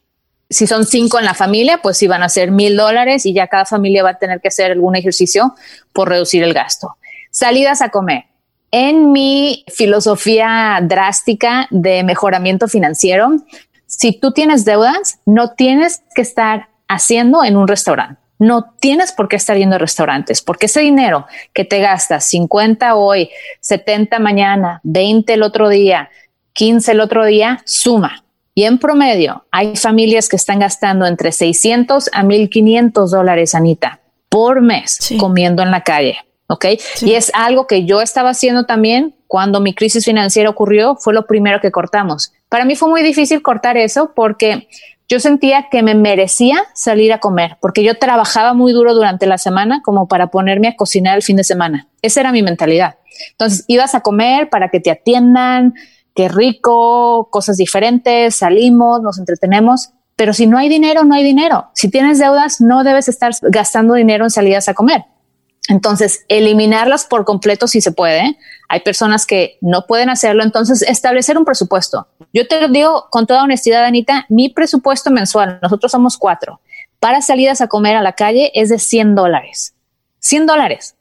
Si son cinco en la familia, pues sí van a ser mil dólares y ya cada familia va a tener que hacer algún ejercicio por reducir el gasto. Salidas a comer. En mi filosofía drástica de mejoramiento financiero, si tú tienes deudas, no tienes que estar haciendo en un restaurante. No tienes por qué estar yendo a restaurantes, porque ese dinero que te gastas 50 hoy, 70 mañana, 20 el otro día, 15 el otro día, suma. Y en promedio hay familias que están gastando entre 600 a 1500 dólares, Anita, por mes comiendo en la calle. ¿Ok? Y es algo que yo estaba haciendo también cuando mi crisis financiera ocurrió, fue lo primero que cortamos. Para mí fue muy difícil cortar eso porque yo sentía que me merecía salir a comer porque yo trabajaba muy duro durante la semana como para ponerme a cocinar el fin de semana. Esa era mi mentalidad. Entonces ibas a comer para que te atiendan, qué rico, cosas diferentes, salimos, nos entretenemos. Pero si no hay dinero, no hay dinero. Si tienes deudas, no debes estar gastando dinero en salidas a comer. Entonces, eliminarlas por completo si se puede. Hay personas que no pueden hacerlo. Entonces, establecer un presupuesto. Yo te lo digo con toda honestidad, Anita, mi presupuesto mensual, nosotros somos cuatro, para salidas a comer a la calle es de 100 dólares. 100 dólares.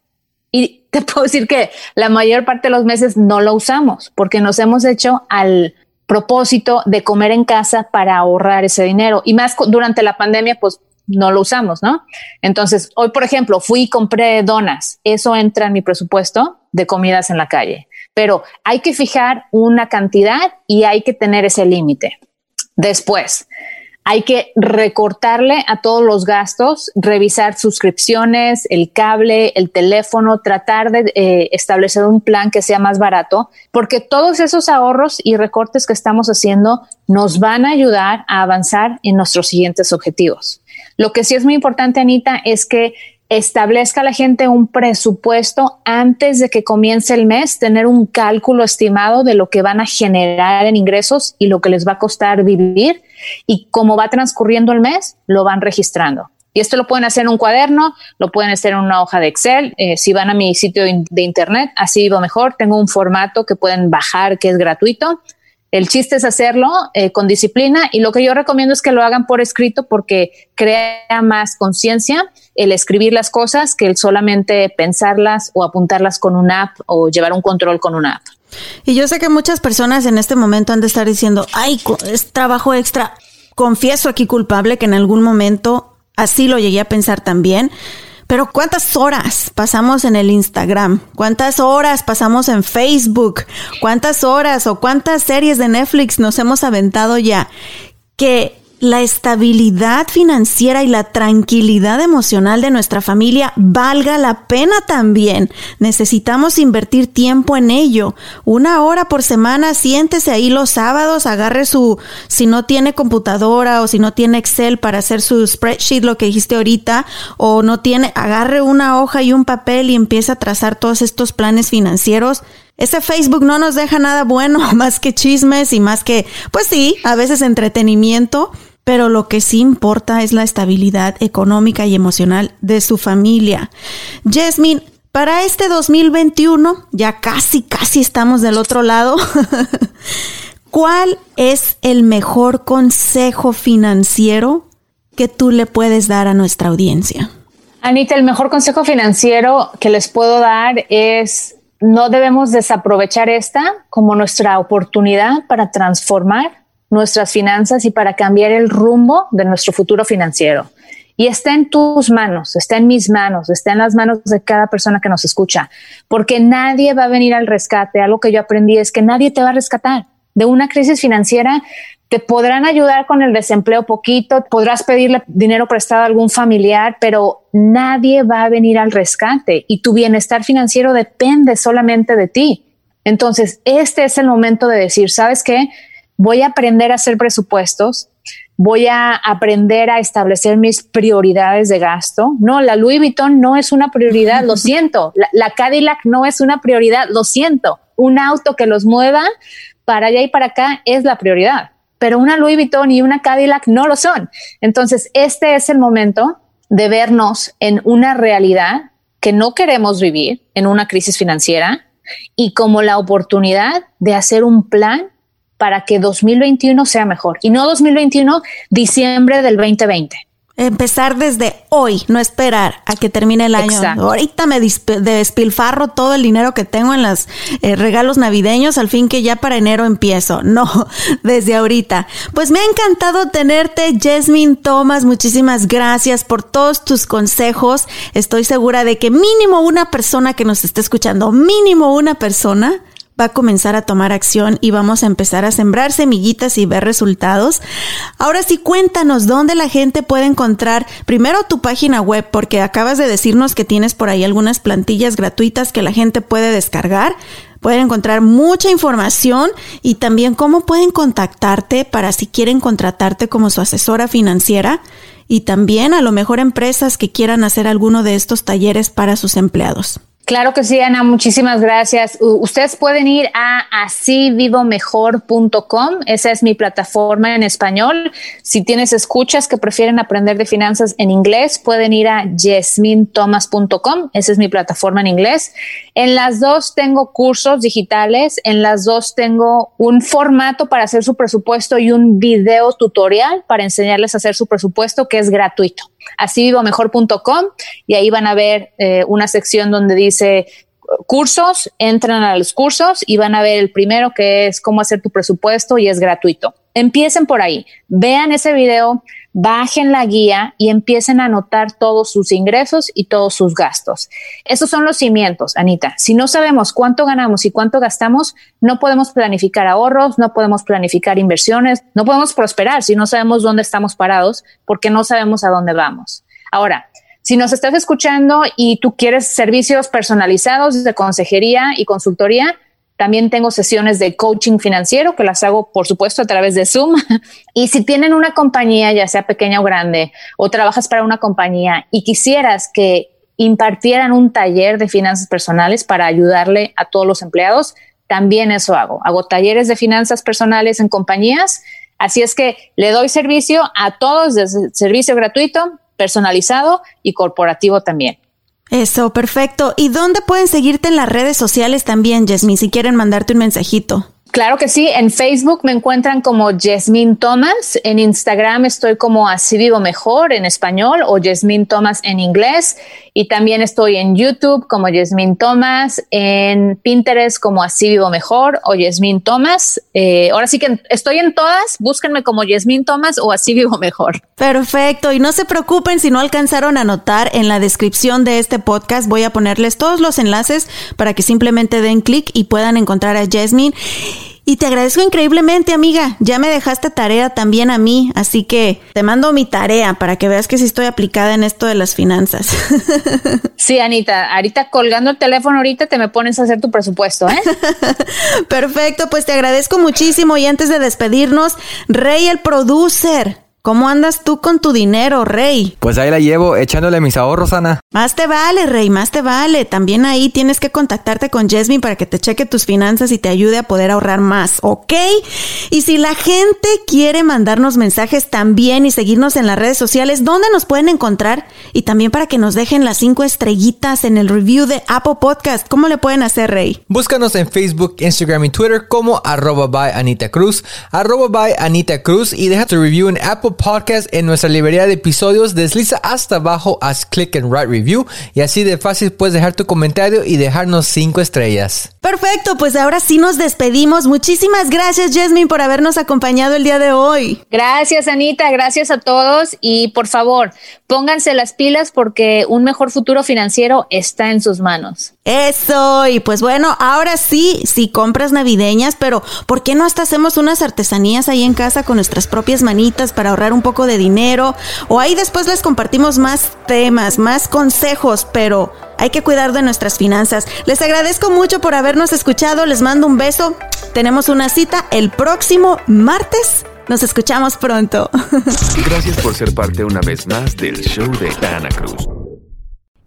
Y te puedo decir que la mayor parte de los meses no lo usamos porque nos hemos hecho al propósito de comer en casa para ahorrar ese dinero. Y más durante la pandemia, pues no lo usamos, ¿no? Entonces, hoy, por ejemplo, fui y compré donas. Eso entra en mi presupuesto de comidas en la calle. Pero hay que fijar una cantidad y hay que tener ese límite. Después, hay que recortarle a todos los gastos, revisar suscripciones, el cable, el teléfono, tratar de eh, establecer un plan que sea más barato, porque todos esos ahorros y recortes que estamos haciendo nos van a ayudar a avanzar en nuestros siguientes objetivos. Lo que sí es muy importante, Anita, es que establezca la gente un presupuesto antes de que comience el mes, tener un cálculo estimado de lo que van a generar en ingresos y lo que les va a costar vivir y cómo va transcurriendo el mes, lo van registrando. Y esto lo pueden hacer en un cuaderno, lo pueden hacer en una hoja de Excel. Eh, si van a mi sitio de internet, así va mejor. Tengo un formato que pueden bajar que es gratuito el chiste es hacerlo eh, con disciplina y lo que yo recomiendo es que lo hagan por escrito porque crea más conciencia el escribir las cosas que el solamente pensarlas o apuntarlas con una app o llevar un control con una app. Y yo sé que muchas personas en este momento han de estar diciendo, ay, es trabajo extra. Confieso aquí culpable que en algún momento así lo llegué a pensar también pero ¿cuántas horas pasamos en el Instagram? ¿Cuántas horas pasamos en Facebook? ¿Cuántas horas o cuántas series de Netflix nos hemos aventado ya? Que la estabilidad financiera y la tranquilidad emocional de nuestra familia valga la pena también. Necesitamos invertir tiempo en ello. Una hora por semana, siéntese ahí los sábados, agarre su, si no tiene computadora o si no tiene Excel para hacer su spreadsheet, lo que dijiste ahorita, o no tiene, agarre una hoja y un papel y empiece a trazar todos estos planes financieros. Ese Facebook no nos deja nada bueno, más que chismes y más que, pues sí, a veces entretenimiento pero lo que sí importa es la estabilidad económica y emocional de su familia. Jasmine, para este 2021, ya casi, casi estamos del otro lado, ¿cuál es el mejor consejo financiero que tú le puedes dar a nuestra audiencia? Anita, el mejor consejo financiero que les puedo dar es no debemos desaprovechar esta como nuestra oportunidad para transformar nuestras finanzas y para cambiar el rumbo de nuestro futuro financiero. Y está en tus manos, está en mis manos, está en las manos de cada persona que nos escucha, porque nadie va a venir al rescate. Algo que yo aprendí es que nadie te va a rescatar de una crisis financiera. Te podrán ayudar con el desempleo poquito, podrás pedirle dinero prestado a algún familiar, pero nadie va a venir al rescate y tu bienestar financiero depende solamente de ti. Entonces, este es el momento de decir, ¿sabes qué? Voy a aprender a hacer presupuestos, voy a aprender a establecer mis prioridades de gasto. No, la Louis Vuitton no es una prioridad, lo siento. La, Cadillac no es una prioridad, lo siento. Un auto que los mueva para allá y para acá es la prioridad. pero una Louis Vuitton y una Cadillac no lo son. Entonces, este es el momento de vernos en una realidad que no queremos vivir, en una crisis financiera, y como la oportunidad de hacer un plan para que 2021 sea mejor. Y no 2021, diciembre del 2020. Empezar desde hoy, no esperar a que termine el año. Ahorita me despilfarro todo el dinero que tengo en los eh, regalos navideños, al fin que ya para enero empiezo. No, desde ahorita. Pues me ha encantado tenerte, Jasmine Thomas. Muchísimas gracias por todos tus consejos. Estoy segura de que mínimo una persona que nos esté escuchando, mínimo una persona, va a comenzar a tomar acción y vamos a empezar a sembrar semillitas y ver resultados. Ahora sí, cuéntanos dónde la gente puede encontrar primero tu página web, porque acabas de decirnos que tienes por ahí algunas plantillas gratuitas que la gente puede descargar. Pueden encontrar mucha información y también cómo pueden contactarte para si quieren contratarte como su asesora financiera y también a lo mejor empresas que quieran hacer alguno de estos talleres para sus empleados. Claro que sí, Ana, muchísimas gracias. ustedes pueden ir a asivivomejor.com, esa es mi plataforma en español. Si tienes escuchas que prefieren aprender de finanzas en inglés, pueden ir a yesminthomas.com, esa es mi plataforma en inglés. En las dos tengo cursos digitales, en las dos tengo un formato para hacer su presupuesto y un video tutorial para enseñarles a hacer su presupuesto que es gratuito asivivomejor.com y ahí van a ver eh, una sección donde dice cursos, entran a los cursos y van a ver el primero que es cómo hacer tu presupuesto y es gratuito. Empiecen por ahí, vean ese video, bajen la guía y empiecen a anotar todos sus ingresos y todos sus gastos. Esos son los cimientos, Anita. Si no sabemos cuánto ganamos y cuánto gastamos, no podemos planificar ahorros, no podemos planificar inversiones, no podemos prosperar si no sabemos dónde estamos parados porque no sabemos a dónde vamos. Ahora, si nos estás escuchando y tú quieres servicios personalizados de consejería y consultoría, también tengo sesiones de coaching financiero que las hago, por supuesto, a través de Zoom. y si tienen una compañía, ya sea pequeña o grande, o trabajas para una compañía y quisieras que impartieran un taller de finanzas personales para ayudarle a todos los empleados, también eso hago. Hago talleres de finanzas personales en compañías. Así es que le doy servicio a todos, desde servicio gratuito, personalizado y corporativo también. Eso, perfecto. ¿Y dónde pueden seguirte en las redes sociales también, Jasmine, si quieren mandarte un mensajito? Claro que sí, en Facebook me encuentran como Jasmine Thomas, en Instagram estoy como Así Vivo Mejor en español o Jasmine Thomas en inglés y también estoy en YouTube como Jasmine Thomas, en Pinterest como Así Vivo Mejor o Jasmine Thomas. Eh, ahora sí que estoy en todas, búsquenme como Jasmine Thomas o Así Vivo Mejor. Perfecto, y no se preocupen si no alcanzaron a notar en la descripción de este podcast, voy a ponerles todos los enlaces para que simplemente den clic y puedan encontrar a Jasmine. Y te agradezco increíblemente, amiga. Ya me dejaste tarea también a mí, así que te mando mi tarea para que veas que sí estoy aplicada en esto de las finanzas. Sí, Anita, ahorita colgando el teléfono, ahorita te me pones a hacer tu presupuesto, ¿eh? Perfecto, pues te agradezco muchísimo y antes de despedirnos, Rey el producer. ¿Cómo andas tú con tu dinero, Rey? Pues ahí la llevo, echándole mis ahorros, Ana. Más te vale, Rey, más te vale. También ahí tienes que contactarte con Jasmine para que te cheque tus finanzas y te ayude a poder ahorrar más, ¿ok? Y si la gente quiere mandarnos mensajes también y seguirnos en las redes sociales, ¿dónde nos pueden encontrar? Y también para que nos dejen las cinco estrellitas en el review de Apple Podcast. ¿Cómo le pueden hacer, Rey? Búscanos en Facebook, Instagram y Twitter como arroba by Anita Cruz, arroba by Anita Cruz y deja tu review en Apple Podcast en nuestra librería de episodios. Desliza hasta abajo, haz click en write review y así de fácil puedes dejar tu comentario y dejarnos cinco estrellas. Perfecto, pues ahora sí nos despedimos. Muchísimas gracias, Jasmine, por habernos acompañado el día de hoy. Gracias, Anita. Gracias a todos y por favor, pónganse las pilas porque un mejor futuro financiero está en sus manos. Eso, y pues bueno, ahora sí, sí compras navideñas, pero ¿por qué no hasta hacemos unas artesanías ahí en casa con nuestras propias manitas para ahorrar un poco de dinero? O ahí después les compartimos más temas, más consejos, pero hay que cuidar de nuestras finanzas. Les agradezco mucho por habernos escuchado, les mando un beso. Tenemos una cita el próximo martes. Nos escuchamos pronto. Gracias por ser parte una vez más del show de Ana Cruz.